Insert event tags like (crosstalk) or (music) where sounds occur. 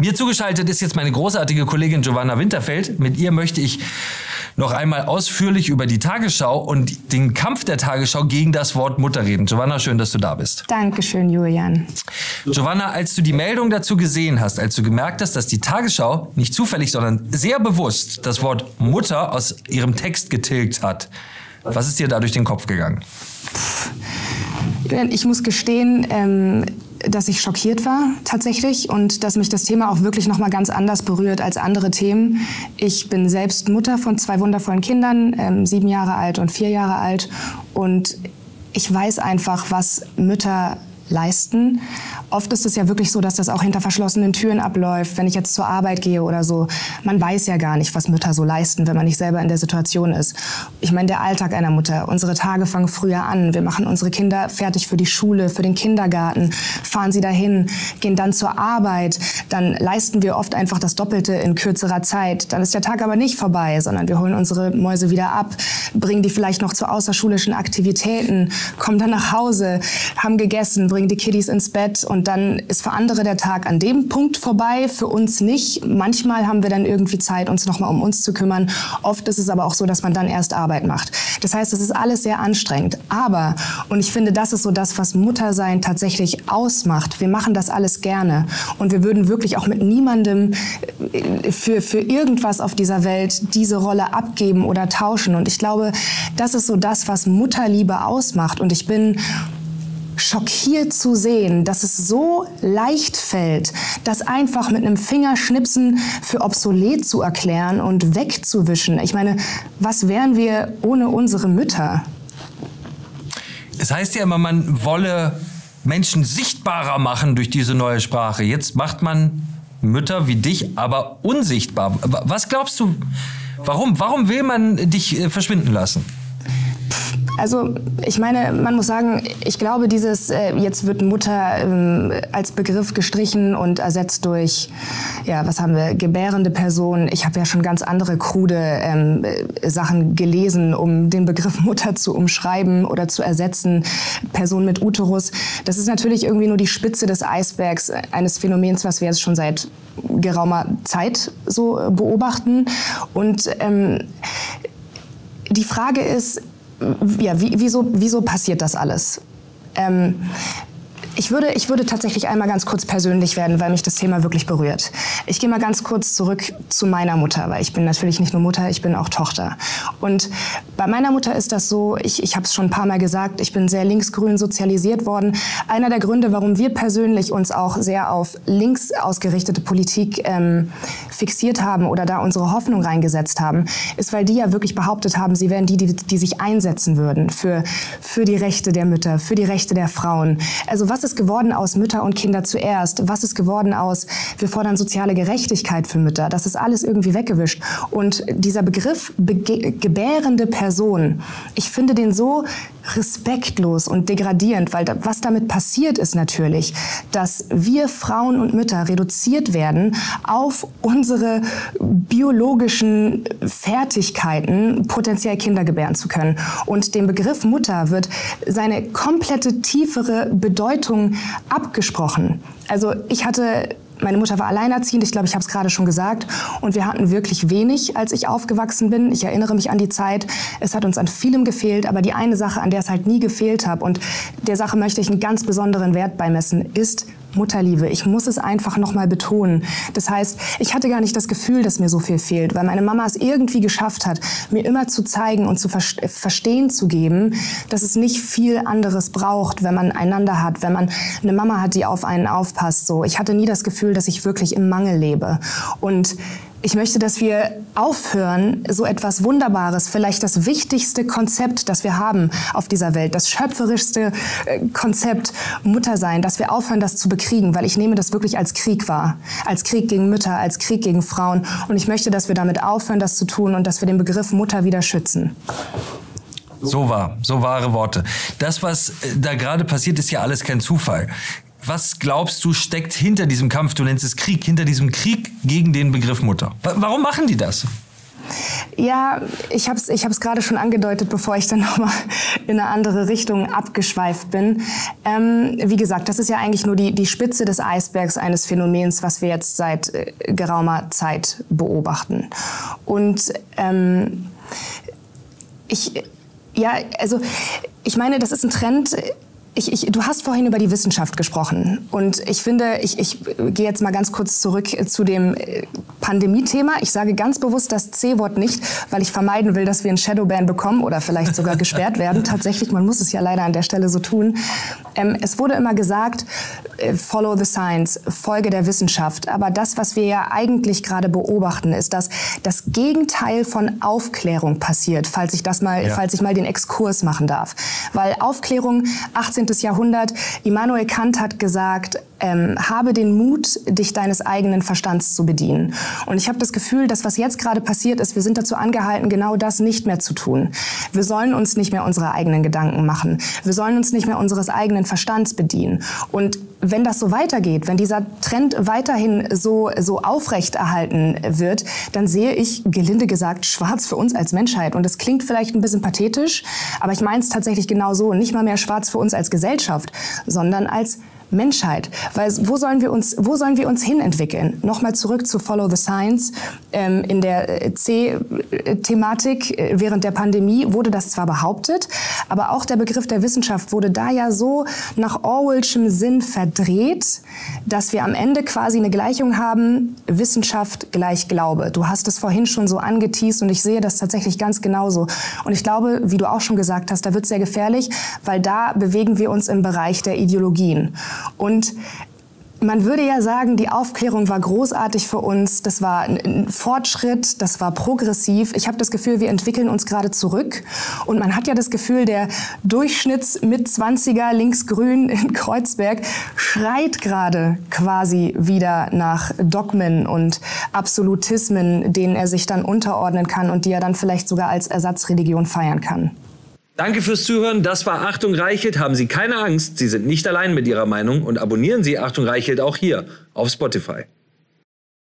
Mir zugeschaltet ist jetzt meine großartige Kollegin Giovanna Winterfeld. Mit ihr möchte ich noch einmal ausführlich über die Tagesschau und den Kampf der Tagesschau gegen das Wort Mutter reden. Giovanna, schön, dass du da bist. Dankeschön, Julian. Giovanna, als du die Meldung dazu gesehen hast, als du gemerkt hast, dass die Tagesschau nicht zufällig, sondern sehr bewusst das Wort Mutter aus ihrem Text getilgt hat, was ist dir da durch den Kopf gegangen? Ich muss gestehen, ähm, dass ich schockiert war tatsächlich und dass mich das Thema auch wirklich noch mal ganz anders berührt als andere Themen. Ich bin selbst Mutter von zwei wundervollen Kindern, ähm, sieben Jahre alt und vier Jahre alt und ich weiß einfach, was Mütter leisten. Oft ist es ja wirklich so, dass das auch hinter verschlossenen Türen abläuft, wenn ich jetzt zur Arbeit gehe oder so. Man weiß ja gar nicht, was Mütter so leisten, wenn man nicht selber in der Situation ist. Ich meine, der Alltag einer Mutter. Unsere Tage fangen früher an. Wir machen unsere Kinder fertig für die Schule, für den Kindergarten, fahren sie dahin, gehen dann zur Arbeit. Dann leisten wir oft einfach das Doppelte in kürzerer Zeit. Dann ist der Tag aber nicht vorbei, sondern wir holen unsere Mäuse wieder ab, bringen die vielleicht noch zu außerschulischen Aktivitäten, kommen dann nach Hause, haben gegessen, bringen die Kiddies ins Bett und dann ist für andere der Tag an dem Punkt vorbei, für uns nicht. Manchmal haben wir dann irgendwie Zeit, uns nochmal um uns zu kümmern. Oft ist es aber auch so, dass man dann erst Arbeit macht. Das heißt, es ist alles sehr anstrengend. Aber, und ich finde, das ist so das, was Muttersein tatsächlich ausmacht. Wir machen das alles gerne und wir würden wirklich auch mit niemandem äh, für, für irgendwas auf dieser Welt diese Rolle abgeben oder tauschen. Und ich glaube, das ist so das, was Mutterliebe ausmacht. Und ich bin schockiert zu sehen, dass es so leicht fällt, das einfach mit einem Fingerschnipsen für obsolet zu erklären und wegzuwischen. Ich meine, was wären wir ohne unsere Mütter? Es heißt ja immer, man wolle Menschen sichtbarer machen durch diese neue Sprache. Jetzt macht man Mütter wie dich aber unsichtbar. Was glaubst du, warum? Warum will man dich äh, verschwinden lassen? Also ich meine, man muss sagen, ich glaube, dieses äh, jetzt wird Mutter ähm, als Begriff gestrichen und ersetzt durch, ja, was haben wir, gebärende Person. Ich habe ja schon ganz andere krude ähm, Sachen gelesen, um den Begriff (laughs) Mutter zu umschreiben oder zu ersetzen. Person mit Uterus. Das ist natürlich irgendwie nur die Spitze des Eisbergs eines Phänomens, was wir jetzt schon seit geraumer Zeit so beobachten. Und ähm, die Frage ist, ja, wie, wieso, wieso passiert das alles? Ähm, ich würde, ich würde tatsächlich einmal ganz kurz persönlich werden, weil mich das Thema wirklich berührt. Ich gehe mal ganz kurz zurück zu meiner Mutter, weil ich bin natürlich nicht nur Mutter, ich bin auch Tochter. Und bei meiner Mutter ist das so, ich, ich habe es schon ein paar Mal gesagt, ich bin sehr linksgrün sozialisiert worden. Einer der Gründe, warum wir persönlich uns auch sehr auf links ausgerichtete Politik ähm, fixiert haben oder da unsere Hoffnung reingesetzt haben, ist, weil die ja wirklich behauptet haben, sie wären die, die, die sich einsetzen würden für, für die Rechte der Mütter, für die Rechte der Frauen. Also was ist ist geworden aus Mütter und Kinder zuerst? Was ist geworden aus, wir fordern soziale Gerechtigkeit für Mütter? Das ist alles irgendwie weggewischt. Und dieser Begriff gebärende Person, ich finde den so respektlos und degradierend, weil was damit passiert ist natürlich, dass wir Frauen und Mütter reduziert werden auf unsere biologischen Fertigkeiten, potenziell Kinder gebären zu können. Und dem Begriff Mutter wird seine komplette tiefere Bedeutung Beziehung abgesprochen. Also ich hatte meine Mutter war alleinerziehend, ich glaube, ich habe es gerade schon gesagt. Und wir hatten wirklich wenig, als ich aufgewachsen bin. Ich erinnere mich an die Zeit. Es hat uns an vielem gefehlt, aber die eine Sache, an der es halt nie gefehlt hat und der Sache möchte ich einen ganz besonderen Wert beimessen, ist Mutterliebe. Ich muss es einfach nochmal betonen. Das heißt, ich hatte gar nicht das Gefühl, dass mir so viel fehlt, weil meine Mama es irgendwie geschafft hat, mir immer zu zeigen und zu verstehen zu geben, dass es nicht viel anderes braucht, wenn man einander hat, wenn man eine Mama hat, die auf einen aufpasst. So, ich hatte nie das Gefühl, dass ich wirklich im Mangel lebe. Und ich möchte, dass wir aufhören, so etwas Wunderbares, vielleicht das wichtigste Konzept, das wir haben auf dieser Welt, das schöpferischste äh, Konzept Muttersein, dass wir aufhören, das zu bekriegen, weil ich nehme das wirklich als Krieg wahr, als Krieg gegen Mütter, als Krieg gegen Frauen. Und ich möchte, dass wir damit aufhören, das zu tun und dass wir den Begriff Mutter wieder schützen. So wahr, so wahre Worte. Das, was äh, da gerade passiert, ist ja alles kein Zufall. Was glaubst du steckt hinter diesem Kampf, du nennst es Krieg, hinter diesem Krieg gegen den Begriff Mutter? Warum machen die das? Ja, ich habe es ich gerade schon angedeutet, bevor ich dann (laughs) nochmal in eine andere Richtung abgeschweift bin. Ähm, wie gesagt, das ist ja eigentlich nur die, die Spitze des Eisbergs eines Phänomens, was wir jetzt seit äh, geraumer Zeit beobachten. Und ähm, ich, ja, also ich meine, das ist ein Trend, ich, ich, du hast vorhin über die Wissenschaft gesprochen und ich finde, ich, ich gehe jetzt mal ganz kurz zurück zu dem äh, Pandemie-Thema. Ich sage ganz bewusst das C-Wort nicht, weil ich vermeiden will, dass wir einen Shadowban bekommen oder vielleicht sogar (laughs) gesperrt werden. Tatsächlich, man muss es ja leider an der Stelle so tun. Ähm, es wurde immer gesagt, äh, follow the science, Folge der Wissenschaft. Aber das, was wir ja eigentlich gerade beobachten, ist, dass das Gegenteil von Aufklärung passiert, falls ich das mal, ja. falls ich mal den Exkurs machen darf. Weil Aufklärung 18 Jahrhundert. Immanuel Kant hat gesagt, ähm, habe den Mut, dich deines eigenen Verstands zu bedienen. Und ich habe das Gefühl, dass was jetzt gerade passiert ist, wir sind dazu angehalten, genau das nicht mehr zu tun. Wir sollen uns nicht mehr unsere eigenen Gedanken machen. Wir sollen uns nicht mehr unseres eigenen Verstands bedienen. Und wenn das so weitergeht, wenn dieser Trend weiterhin so, so aufrechterhalten wird, dann sehe ich, gelinde gesagt, schwarz für uns als Menschheit. Und das klingt vielleicht ein bisschen pathetisch, aber ich meine es tatsächlich genau so. Nicht mal mehr schwarz für uns als Gesellschaft, sondern als Menschheit. Weil wo sollen wir uns, wo sollen wir uns hinentwickeln? Nochmal zurück zu Follow the Science. Ähm, in der äh, C-Thematik äh, während der Pandemie wurde das zwar behauptet, aber auch der Begriff der Wissenschaft wurde da ja so nach Orwellschem Sinn verdreht, dass wir am Ende quasi eine Gleichung haben, Wissenschaft gleich Glaube. Du hast es vorhin schon so angeteased und ich sehe das tatsächlich ganz genauso. Und ich glaube, wie du auch schon gesagt hast, da wird es sehr gefährlich, weil da bewegen wir uns im Bereich der Ideologien. Und man würde ja sagen, die Aufklärung war großartig für uns, das war ein Fortschritt, das war progressiv. Ich habe das Gefühl, wir entwickeln uns gerade zurück. Und man hat ja das Gefühl, der Durchschnitts mit 20er linksgrün in Kreuzberg schreit gerade quasi wieder nach Dogmen und Absolutismen, denen er sich dann unterordnen kann und die er dann vielleicht sogar als Ersatzreligion feiern kann. Danke fürs Zuhören. Das war Achtung Reichelt. Haben Sie keine Angst. Sie sind nicht allein mit Ihrer Meinung und abonnieren Sie Achtung Reichelt auch hier auf Spotify.